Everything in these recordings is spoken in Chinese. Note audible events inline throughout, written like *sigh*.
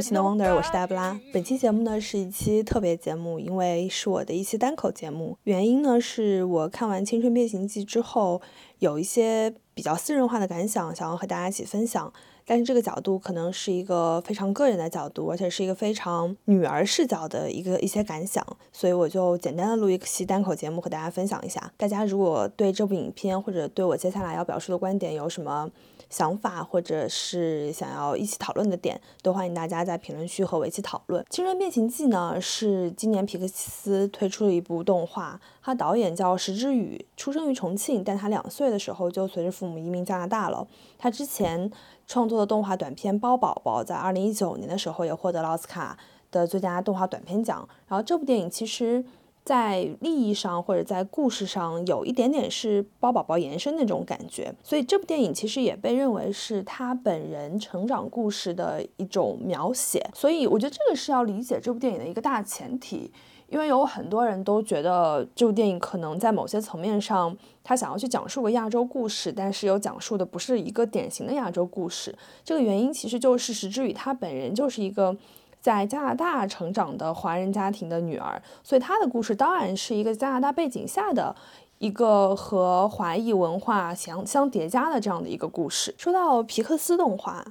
新的 Wonder，我是黛布拉。本期节目呢是一期特别节目，因为是我的一期单口节目。原因呢是我看完《青春变形记》之后，有一些比较私人化的感想，想要和大家一起分享。但是这个角度可能是一个非常个人的角度，而且是一个非常女儿视角的一个一些感想，所以我就简单的录一期单口节目和大家分享一下。大家如果对这部影片或者对我接下来要表述的观点有什么，想法或者是想要一起讨论的点，都欢迎大家在评论区和我一起讨论。《青春变形记》呢是今年皮克斯推出的一部动画，它导演叫石之宇，出生于重庆，但他两岁的时候就随着父母移民加拿大了。他之前创作的动画短片《包宝宝》在二零一九年的时候也获得了奥斯卡的最佳动画短片奖。然后这部电影其实。在利益上或者在故事上有一点点是包宝宝延伸那种感觉，所以这部电影其实也被认为是他本人成长故事的一种描写。所以我觉得这个是要理解这部电影的一个大前提，因为有很多人都觉得这部电影可能在某些层面上，他想要去讲述个亚洲故事，但是又讲述的不是一个典型的亚洲故事。这个原因其实就是石之宇他本人就是一个。在加拿大成长的华人家庭的女儿，所以她的故事当然是一个加拿大背景下的一个和华裔文化相相叠加的这样的一个故事。说到皮克斯动画，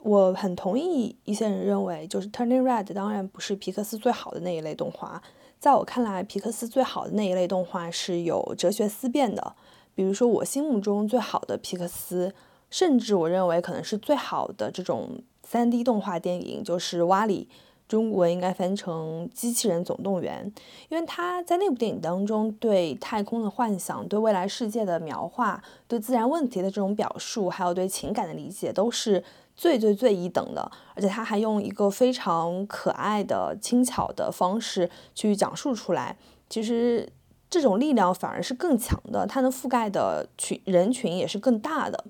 我很同意一些人认为，就是 Turning Red 当然不是皮克斯最好的那一类动画。在我看来，皮克斯最好的那一类动画是有哲学思辨的，比如说我心目中最好的皮克斯，甚至我认为可能是最好的这种。三 D 动画电影就是《瓦里》，中文应该翻成《机器人总动员》，因为他在那部电影当中对太空的幻想、对未来世界的描画、对自然问题的这种表述，还有对情感的理解，都是最最最一等的。而且他还用一个非常可爱的、轻巧的方式去讲述出来。其实这种力量反而是更强的，它能覆盖的群人群也是更大的。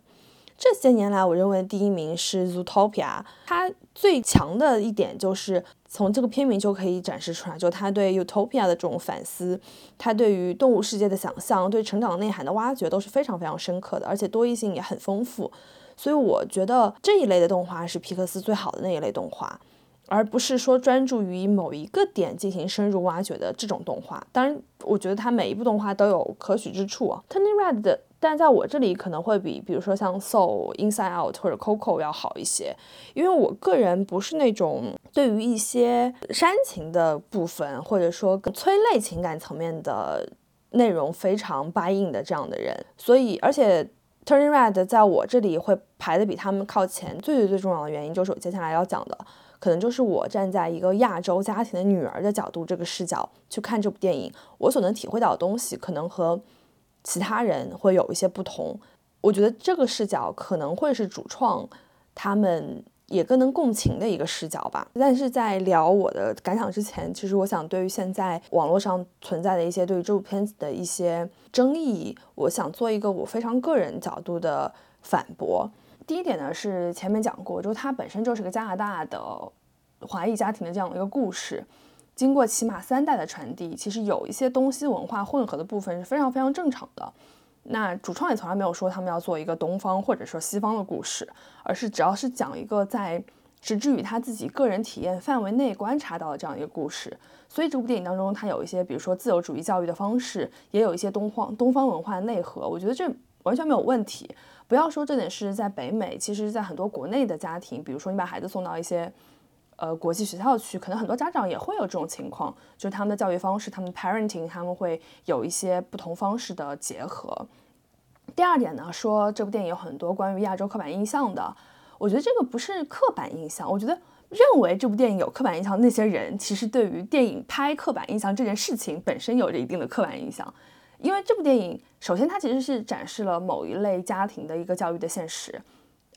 这些年来，我认为第一名是《Zootopia》，它最强的一点就是从这个片名就可以展示出来，就它对 Utopia 的这种反思，它对于动物世界的想象，对成长内涵的挖掘都是非常非常深刻的，而且多义性也很丰富。所以我觉得这一类的动画是皮克斯最好的那一类动画，而不是说专注于某一个点进行深入挖掘的这种动画。当然，我觉得它每一部动画都有可取之处啊。Turning Red 的。但在我这里可能会比，比如说像《Soul》、《Inside Out》或者《Coco》要好一些，因为我个人不是那种对于一些煽情的部分，或者说催泪情感层面的内容非常 buy in 的这样的人，所以而且《Turning Red》在我这里会排的比他们靠前，最最最重要的原因就是我接下来要讲的，可能就是我站在一个亚洲家庭的女儿的角度这个视角去看这部电影，我所能体会到的东西可能和。其他人会有一些不同，我觉得这个视角可能会是主创他们也更能共情的一个视角吧。但是在聊我的感想之前，其实我想对于现在网络上存在的一些对于这部片子的一些争议，我想做一个我非常个人角度的反驳。第一点呢是前面讲过，就它本身就是个加拿大的华裔家庭的这样的一个故事。经过起码三代的传递，其实有一些东西文化混合的部分是非常非常正常的。那主创也从来没有说他们要做一个东方或者说西方的故事，而是只要是讲一个在石之宇他自己个人体验范围内观察到的这样一个故事。所以这部电影当中，它有一些比如说自由主义教育的方式，也有一些东方东方文化的内核，我觉得这完全没有问题。不要说这点是在北美，其实在很多国内的家庭，比如说你把孩子送到一些。呃，国际学校去，可能很多家长也会有这种情况，就是他们的教育方式，他们的 parenting，他们会有一些不同方式的结合。第二点呢，说这部电影有很多关于亚洲刻板印象的，我觉得这个不是刻板印象，我觉得认为这部电影有刻板印象那些人，其实对于电影拍刻板印象这件事情本身有着一定的刻板印象，因为这部电影首先它其实是展示了某一类家庭的一个教育的现实。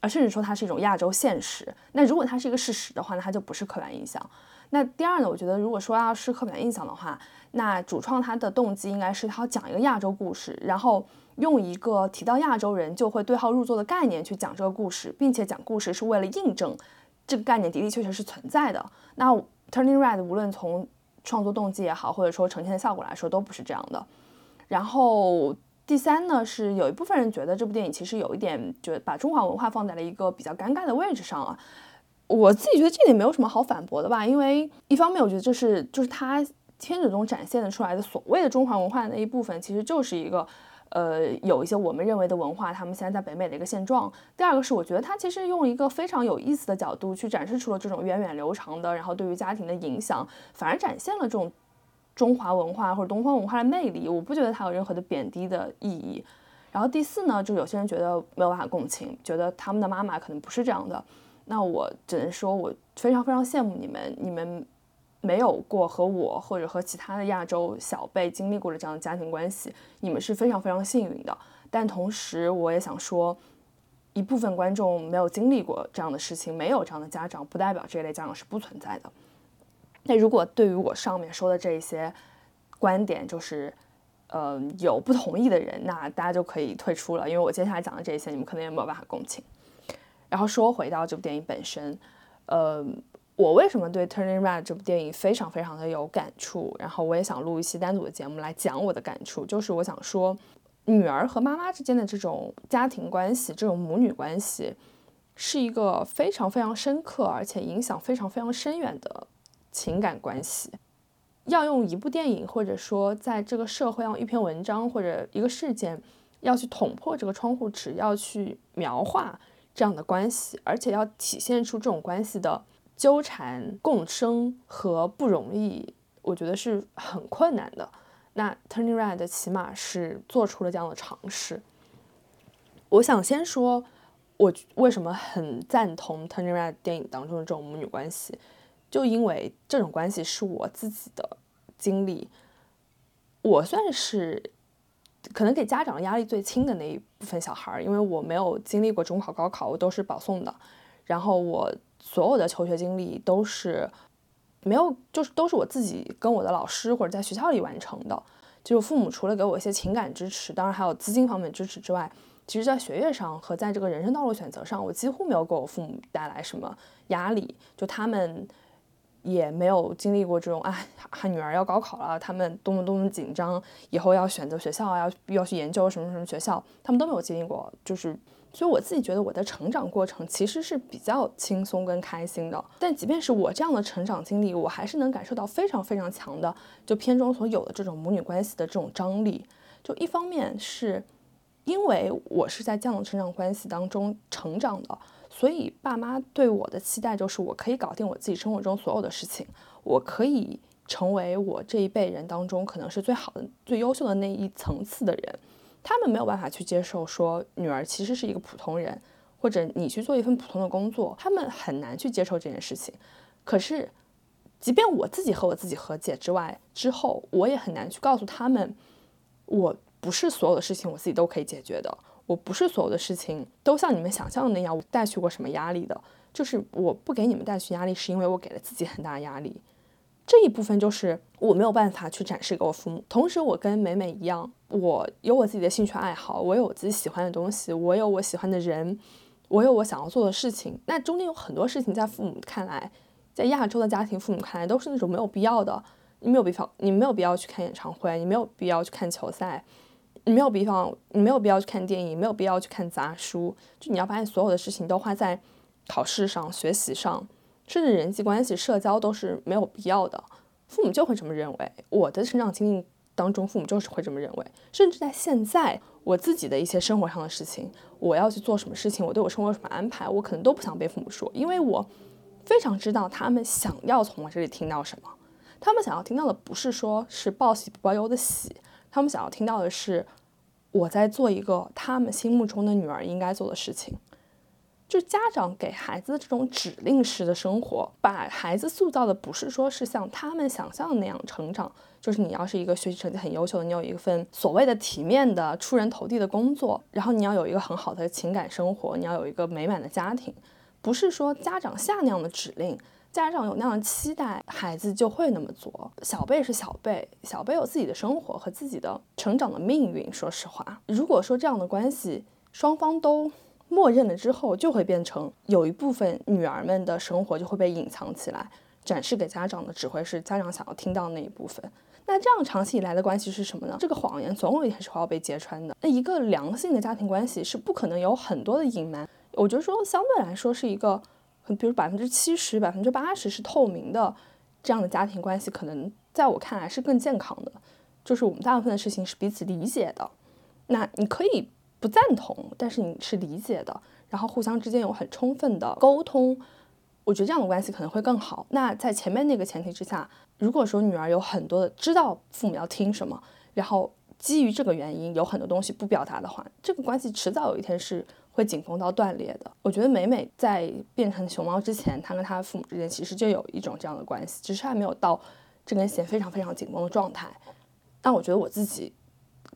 而甚至说它是一种亚洲现实。那如果它是一个事实的话，那它就不是刻板印象。那第二呢？我觉得如果说要是刻板印象的话，那主创他的动机应该是他要讲一个亚洲故事，然后用一个提到亚洲人就会对号入座的概念去讲这个故事，并且讲故事是为了印证这个概念的的确确是存在的。那 Turning Red 无论从创作动机也好，或者说呈现的效果来说，都不是这样的。然后。第三呢，是有一部分人觉得这部电影其实有一点，就把中华文化放在了一个比较尴尬的位置上了。我自己觉得这点没有什么好反驳的吧，因为一方面我觉得这是就是他片子中展现的出来的所谓的中华文化的那一部分，其实就是一个。呃，有一些我们认为的文化，他们现在在北美的一个现状。第二个是，我觉得他其实用一个非常有意思的角度去展示出了这种源远流长的，然后对于家庭的影响，反而展现了这种中华文化或者东方文化的魅力。我不觉得它有任何的贬低的意义。然后第四呢，就有些人觉得没有办法共情，觉得他们的妈妈可能不是这样的。那我只能说，我非常非常羡慕你们，你们。没有过和我或者和其他的亚洲小辈经历过的这样的家庭关系，你们是非常非常幸运的。但同时，我也想说，一部分观众没有经历过这样的事情，没有这样的家长，不代表这一类家长是不存在的。那如果对于我上面说的这一些观点，就是呃有不同意的人，那大家就可以退出了，因为我接下来讲的这些，你们可能也没有办法共情。然后说回到这部电影本身，呃。我为什么对《Turning Red》这部电影非常非常的有感触？然后我也想录一期单独的节目来讲我的感触。就是我想说，女儿和妈妈之间的这种家庭关系，这种母女关系，是一个非常非常深刻，而且影响非常非常深远的情感关系。要用一部电影，或者说在这个社会上一篇文章或者一个事件，要去捅破这个窗户纸，要去描画这样的关系，而且要体现出这种关系的。纠缠共生和不容易，我觉得是很困难的。那 Turning Red 起码是做出了这样的尝试。我想先说，我为什么很赞同 Turning Red 电影当中的这种母女关系，就因为这种关系是我自己的经历。我算是可能给家长压力最轻的那一部分小孩儿，因为我没有经历过中考、高考，我都是保送的。然后我。所有的求学经历都是没有，就是都是我自己跟我的老师或者在学校里完成的。就父母除了给我一些情感支持，当然还有资金方面支持之外，其实在学业上和在这个人生道路选择上，我几乎没有给我父母带来什么压力。就他们也没有经历过这种，哎，女儿要高考了，他们多么多么紧张，以后要选择学校，要要去研究什么什么学校，他们都没有经历过，就是。所以我自己觉得我的成长过程其实是比较轻松跟开心的，但即便是我这样的成长经历，我还是能感受到非常非常强的，就片中所有的这种母女关系的这种张力。就一方面是因为我是在这样的成长关系当中成长的，所以爸妈对我的期待就是我可以搞定我自己生活中所有的事情，我可以成为我这一辈人当中可能是最好的、最优秀的那一层次的人。他们没有办法去接受说女儿其实是一个普通人，或者你去做一份普通的工作，他们很难去接受这件事情。可是，即便我自己和我自己和解之外，之后我也很难去告诉他们，我不是所有的事情我自己都可以解决的，我不是所有的事情都像你们想象的那样我带去过什么压力的。就是我不给你们带去压力，是因为我给了自己很大压力。这一部分就是我没有办法去展示给我父母。同时，我跟美美一样，我有我自己的兴趣爱好，我有我自己喜欢的东西，我有我喜欢的人，我有我想要做的事情。那中间有很多事情，在父母看来，在亚洲的家庭父母看来，都是那种没有必要的。你没有必要，你没有必要去看演唱会，你没有必要去看球赛，你没有必要，你没有必要去看电影，没有必要去看杂书。就你要把你所有的事情都花在考试上、学习上。甚至人际关系、社交都是没有必要的，父母就会这么认为。我的成长经历当中，父母就是会这么认为。甚至在现在，我自己的一些生活上的事情，我要去做什么事情，我对我生活有什么安排，我可能都不想被父母说，因为我非常知道他们想要从我这里听到什么。他们想要听到的不是说是报喜不报忧的喜，他们想要听到的是我在做一个他们心目中的女儿应该做的事情。就家长给孩子的这种指令式的生活，把孩子塑造的不是说是像他们想象的那样成长，就是你要是一个学习成绩很优秀的，你有一份所谓的体面的出人头地的工作，然后你要有一个很好的情感生活，你要有一个美满的家庭，不是说家长下那样的指令，家长有那样的期待，孩子就会那么做。小贝是小贝，小贝有自己的生活和自己的成长的命运。说实话，如果说这样的关系双方都。默认了之后，就会变成有一部分女儿们的生活就会被隐藏起来，展示给家长的只会是家长想要听到的那一部分。那这样长期以来的关系是什么呢？这个谎言总有一天是会要被揭穿的。那一个良性的家庭关系是不可能有很多的隐瞒。我觉得说相对来说是一个比如百分之七十、百分之八十是透明的，这样的家庭关系可能在我看来是更健康的。就是我们大部分的事情是彼此理解的，那你可以不赞同，但是你是理解的，然后互相之间有很充分的沟通，我觉得这样的关系可能会更好。那在前面那个前提之下，如果说女儿有很多的知道父母要听什么，然后基于这个原因有很多东西不表达的话，这个关系迟早有一天是会紧绷到断裂的。我觉得美美在变成熊猫之前，她跟她父母之间其实就有一种这样的关系，只是还没有到这根弦非常非常紧绷的状态。但我觉得我自己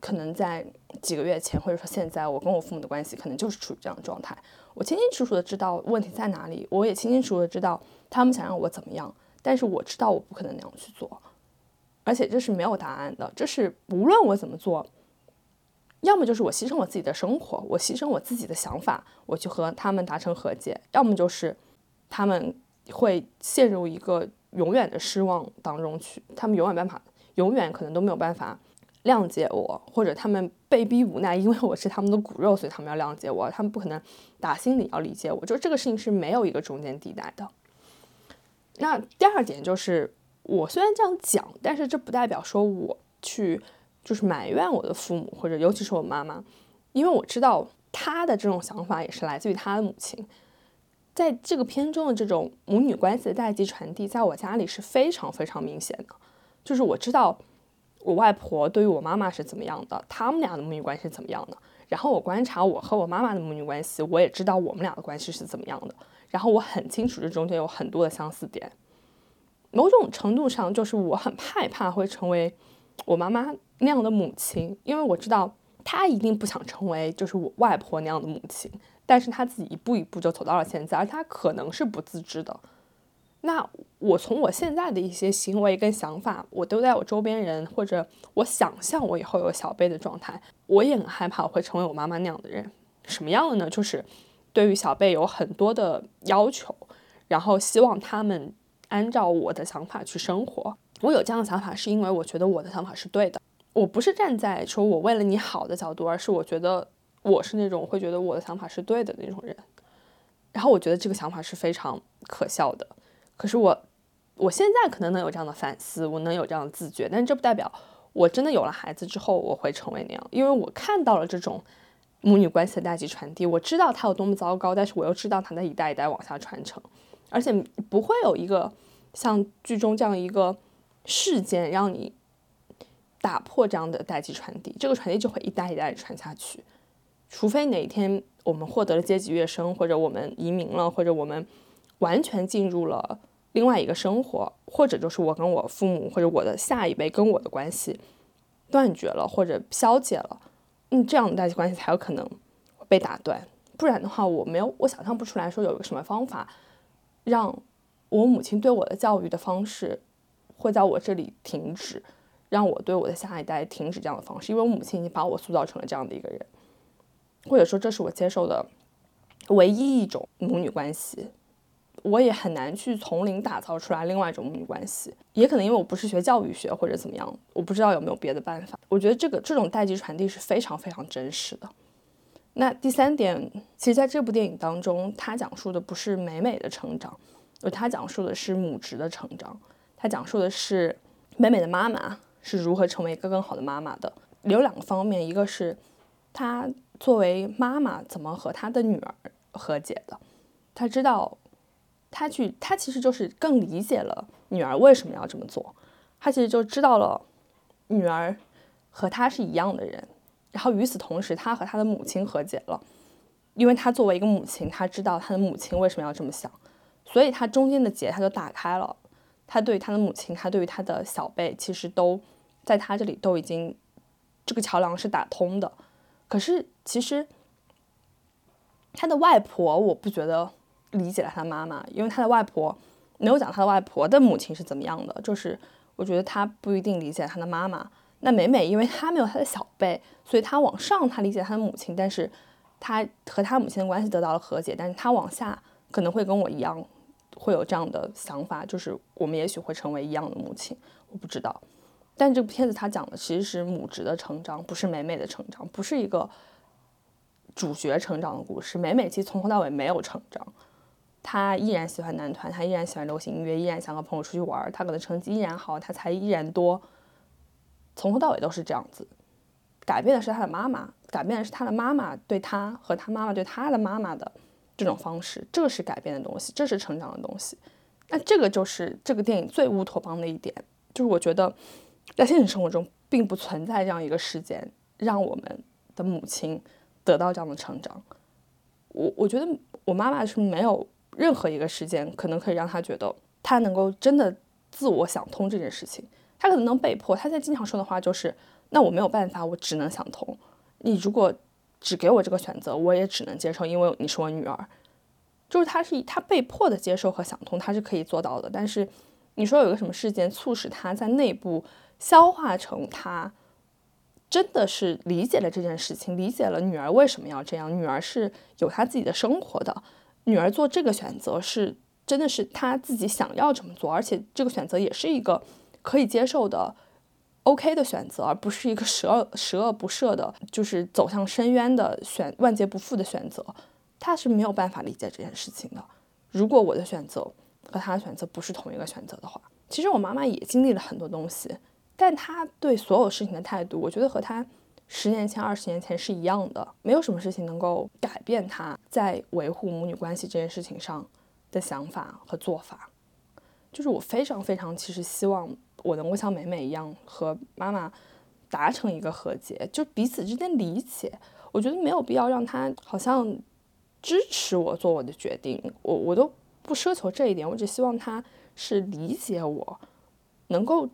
可能在几个月前，或者说现在，我跟我父母的关系可能就是处于这样的状态。我清清楚楚的知道问题在哪里，我也清清楚楚的知道他们想让我怎么样，但是我知道我不可能那样去做，而且这是没有答案的。这是无论我怎么做，要么就是我牺牲我自己的生活，我牺牲我自己的想法，我去和他们达成和解；要么就是他们会陷入一个永远的失望当中去，他们永远办法。永远可能都没有办法谅解我，或者他们被逼无奈，因为我是他们的骨肉，所以他们要谅解我。他们不可能打心里要理解我，就这个事情是没有一个中间地带的。那第二点就是，我虽然这样讲，但是这不代表说我去就是埋怨我的父母，或者尤其是我妈妈，因为我知道她的这种想法也是来自于她的母亲。在这个片中的这种母女关系的代际传递，在我家里是非常非常明显的。就是我知道我外婆对于我妈妈是怎么样的，他们俩的母女关系是怎么样的。然后我观察我和我妈妈的母女关系，我也知道我们俩的关系是怎么样的。然后我很清楚这中间有很多的相似点。某种程度上，就是我很害怕会成为我妈妈那样的母亲，因为我知道她一定不想成为就是我外婆那样的母亲，但是她自己一步一步就走到了现在，而她可能是不自知的。那我从我现在的一些行为跟想法，我都在我周边人或者我想象我以后有小贝的状态，我也很害怕我会成为我妈妈那样的人。什么样的呢？就是对于小贝有很多的要求，然后希望他们按照我的想法去生活。我有这样的想法，是因为我觉得我的想法是对的。我不是站在说我为了你好的角度，而是我觉得我是那种会觉得我的想法是对的那种人。然后我觉得这个想法是非常可笑的。可是我，我现在可能能有这样的反思，我能有这样的自觉，但这不代表我真的有了孩子之后我会成为那样，因为我看到了这种母女关系的代际传递，我知道它有多么糟糕，但是我又知道它在一代一代往下传承，而且不会有一个像剧中这样一个事件让你打破这样的代际传递，这个传递就会一代一代传下去，除非哪一天我们获得了阶级跃升，或者我们移民了，或者我们。完全进入了另外一个生活，或者就是我跟我父母或者我的下一辈跟我的关系断绝了或者消解了，嗯，这样的代际关系才有可能被打断。不然的话，我没有，我想象不出来说有个什么方法，让我母亲对我的教育的方式会在我这里停止，让我对我的下一代停止这样的方式，因为我母亲已经把我塑造成了这样的一个人，或者说这是我接受的唯一一种母女关系。我也很难去从零打造出来另外一种母女关系，也可能因为我不是学教育学或者怎么样，我不知道有没有别的办法。我觉得这个这种代际传递是非常非常真实的。那第三点，其实在这部电影当中，它讲述的不是美美的成长，而它讲述的是母职的成长。它讲述的是美美的妈妈是如何成为一个更好的妈妈的。有两个方面，一个是她作为妈妈怎么和她的女儿和解的，她知道。他去，他其实就是更理解了女儿为什么要这么做，他其实就知道了女儿和他是一样的人，然后与此同时，他和他的母亲和解了，因为他作为一个母亲，他知道他的母亲为什么要这么想，所以他中间的结他就打开了，他对他的母亲，他对于他的小辈，其实都在他这里都已经这个桥梁是打通的，可是其实他的外婆，我不觉得。理解了他妈妈，因为他的外婆没有讲他的外婆的母亲是怎么样的，就是我觉得他不一定理解他的妈妈。那美美，因为他没有他的小辈，所以他往上他理解他的母亲，但是他和他母亲的关系得到了和解，但是他往下可能会跟我一样，会有这样的想法，就是我们也许会成为一样的母亲，我不知道。但这部片子他讲的其实是母职的成长，不是美美的成长，不是一个主角成长的故事。美美其实从头到尾没有成长。他依然喜欢男团，他依然喜欢流行音乐，依然想和朋友出去玩，他可能成绩依然好，他才依然多，从头到尾都是这样子。改变的是他的妈妈，改变的是他的妈妈对他和他妈妈对他的妈妈的这种方式，这是改变的东西，这是成长的东西。那这个就是这个电影最乌托邦的一点，就是我觉得在现实生活中并不存在这样一个事件，让我们的母亲得到这样的成长。我我觉得我妈妈是没有。任何一个事件可能可以让她觉得她能够真的自我想通这件事情，她可能能被迫。她在经常说的话就是：“那我没有办法，我只能想通。你如果只给我这个选择，我也只能接受，因为你是我女儿。”就是她是她被迫的接受和想通，她是可以做到的。但是你说有个什么事件促使她在内部消化成他真的是理解了这件事情，理解了女儿为什么要这样，女儿是有她自己的生活的。女儿做这个选择是真的是她自己想要这么做，而且这个选择也是一个可以接受的 OK 的选择，而不是一个十恶十恶不赦的，就是走向深渊的选万劫不复的选择。他是没有办法理解这件事情的。如果我的选择和他的选择不是同一个选择的话，其实我妈妈也经历了很多东西，但他对所有事情的态度，我觉得和他。十年前、二十年前是一样的，没有什么事情能够改变他在维护母女关系这件事情上的想法和做法。就是我非常非常，其实希望我能够像美美一样和妈妈达成一个和解，就彼此之间理解。我觉得没有必要让他好像支持我做我的决定，我我都不奢求这一点，我只希望他是理解我，能够。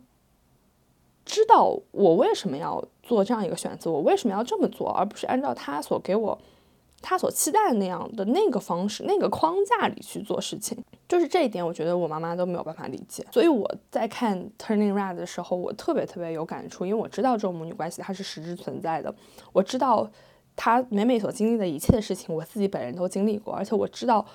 知道我为什么要做这样一个选择，我为什么要这么做，而不是按照他所给我、他所期待的那样的那个方式、那个框架里去做事情。就是这一点，我觉得我妈妈都没有办法理解。所以我在看《Turning Red》的时候，我特别特别有感触，因为我知道这种母女关系它是实质存在的。我知道她每每所经历的一切的事情，我自己本人都经历过，而且我知道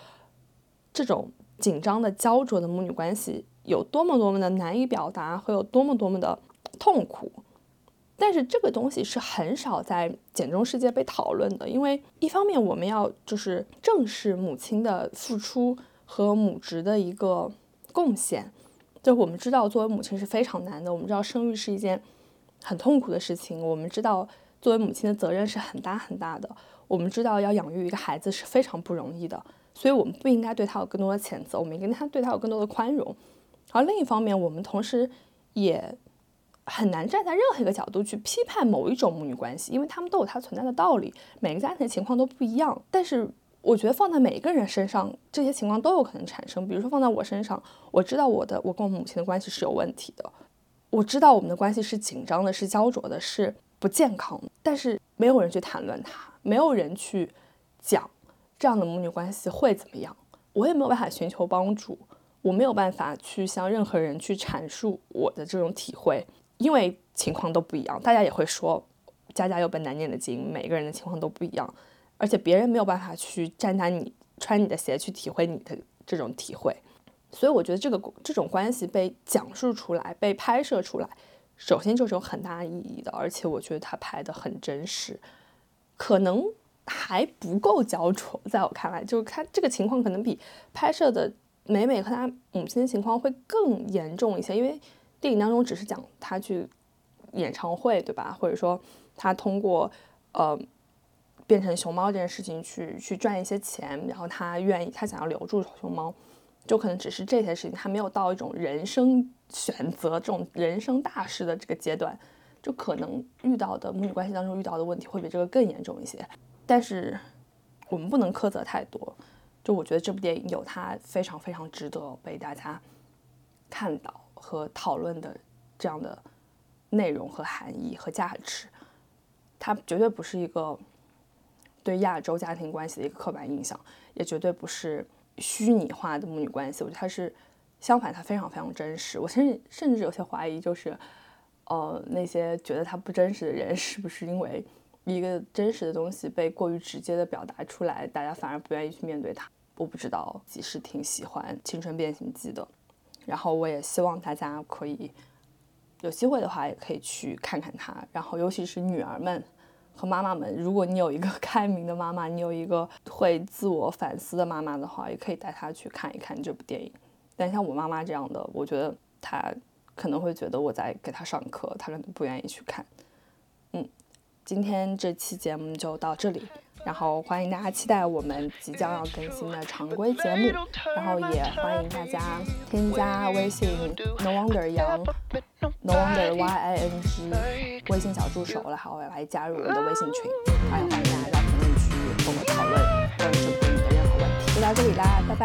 这种紧张的、焦灼的母女关系有多么多么的难以表达，会有多么多么的。痛苦，但是这个东西是很少在简中世界被讨论的，因为一方面我们要就是正视母亲的付出和母职的一个贡献，就我们知道作为母亲是非常难的，我们知道生育是一件很痛苦的事情，我们知道作为母亲的责任是很大很大的，我们知道要养育一个孩子是非常不容易的，所以我们不应该对他有更多的谴责，我们应该对他有更多的宽容，而另一方面，我们同时也。很难站在任何一个角度去批判某一种母女关系，因为他们都有它存在的道理。每个家庭的情况都不一样，但是我觉得放在每一个人身上，这些情况都有可能产生。比如说放在我身上，我知道我的我跟我母亲的关系是有问题的，我知道我们的关系是紧张的，是焦灼的，是不健康的。但是没有人去谈论它，没有人去讲这样的母女关系会怎么样。我也没有办法寻求帮助，我没有办法去向任何人去阐述我的这种体会。因为情况都不一样，大家也会说，家家有本难念的经，每个人的情况都不一样，而且别人没有办法去站在你穿你的鞋去体会你的这种体会，所以我觉得这个这种关系被讲述出来、被拍摄出来，首先就是有很大意义的，而且我觉得他拍的很真实，可能还不够焦灼，在我看来，就是他这个情况可能比拍摄的美美和他母亲的情况会更严重一些，因为。电影当中只是讲他去演唱会，对吧？或者说他通过呃变成熊猫这件事情去去赚一些钱，然后他愿意他想要留住熊猫，就可能只是这些事情，他没有到一种人生选择这种人生大事的这个阶段，就可能遇到的母女关系当中遇到的问题会比这个更严重一些。但是我们不能苛责太多，就我觉得这部电影有它非常非常值得被大家看到。和讨论的这样的内容和含义和价值，它绝对不是一个对亚洲家庭关系的一个刻板印象，也绝对不是虚拟化的母女关系。我觉得它是相反，它非常非常真实。我甚甚至有些怀疑，就是呃那些觉得它不真实的人，是不是因为一个真实的东西被过于直接的表达出来，大家反而不愿意去面对它？我不知道，其实挺喜欢《青春变形记》的。然后我也希望大家可以有机会的话，也可以去看看它。然后尤其是女儿们和妈妈们，如果你有一个 *laughs* 开明的妈妈，你有一个会自我反思的妈妈的话，也可以带她去看一看这部电影。但像我妈妈这样的，我觉得她可能会觉得我在给她上课，她可能不愿意去看。嗯，今天这期节目就到这里。然后欢迎大家期待我们即将要更新的常规节目，然后也欢迎大家添加微信 No wonder young，no Wonder Y I N G 微信小助手，然后来加入我们的微信群，欢迎欢迎大家在评论区跟我讨论关于这部电影的任何问题。就到这里啦，拜拜。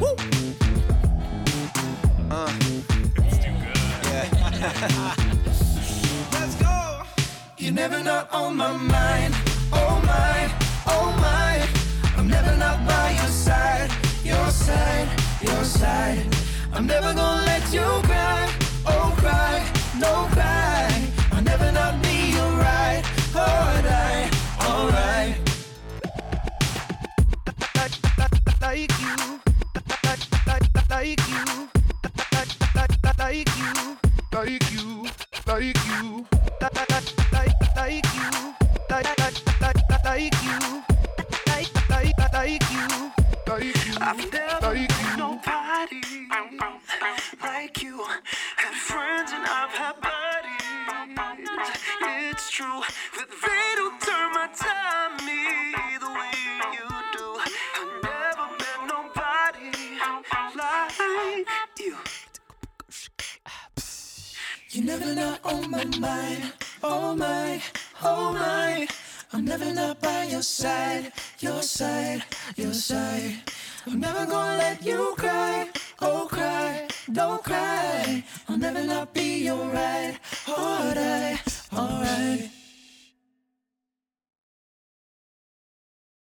Woo! Uh. *laughs* Yeah. *laughs* Let's go. You're never not on my mind. Oh my, oh my. I'm never not by your side. Your side, your side. I'm never gonna let you I've never known nobody like you. Had friends and I've had buddies. It's true that they don't turn my time me the way you do. I've never met nobody like you. You're never not on my mind. Oh my, oh my. I'm never not by your side, your side, your side. I'm never gonna let you cry, oh cry, don't cry. I'll never not be alright, alright, alright.